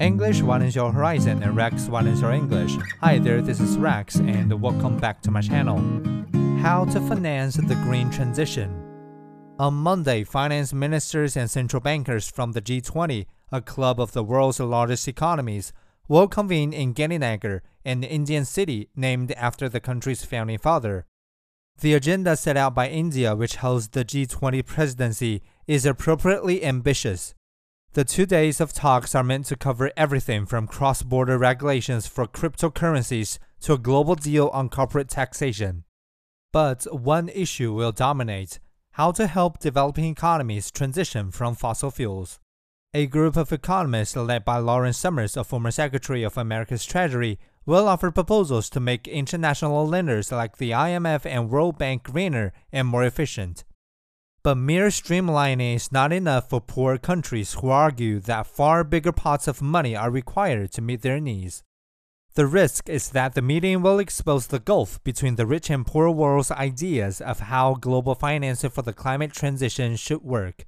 English widens your horizon and Rex widens your English. Hi there, this is Rex and welcome back to my channel. How to finance the green transition. On Monday, finance ministers and central bankers from the G20, a club of the world's largest economies, will convene in Gandhinagar, an Indian city named after the country's founding father. The agenda set out by India, which holds the G20 presidency, is appropriately ambitious. The two days of talks are meant to cover everything from cross border regulations for cryptocurrencies to a global deal on corporate taxation. But one issue will dominate how to help developing economies transition from fossil fuels. A group of economists led by Lawrence Summers, a former Secretary of America's Treasury, will offer proposals to make international lenders like the IMF and World Bank greener and more efficient. But mere streamlining is not enough for poor countries who argue that far bigger pots of money are required to meet their needs. The risk is that the meeting will expose the gulf between the rich and poor world's ideas of how global financing for the climate transition should work.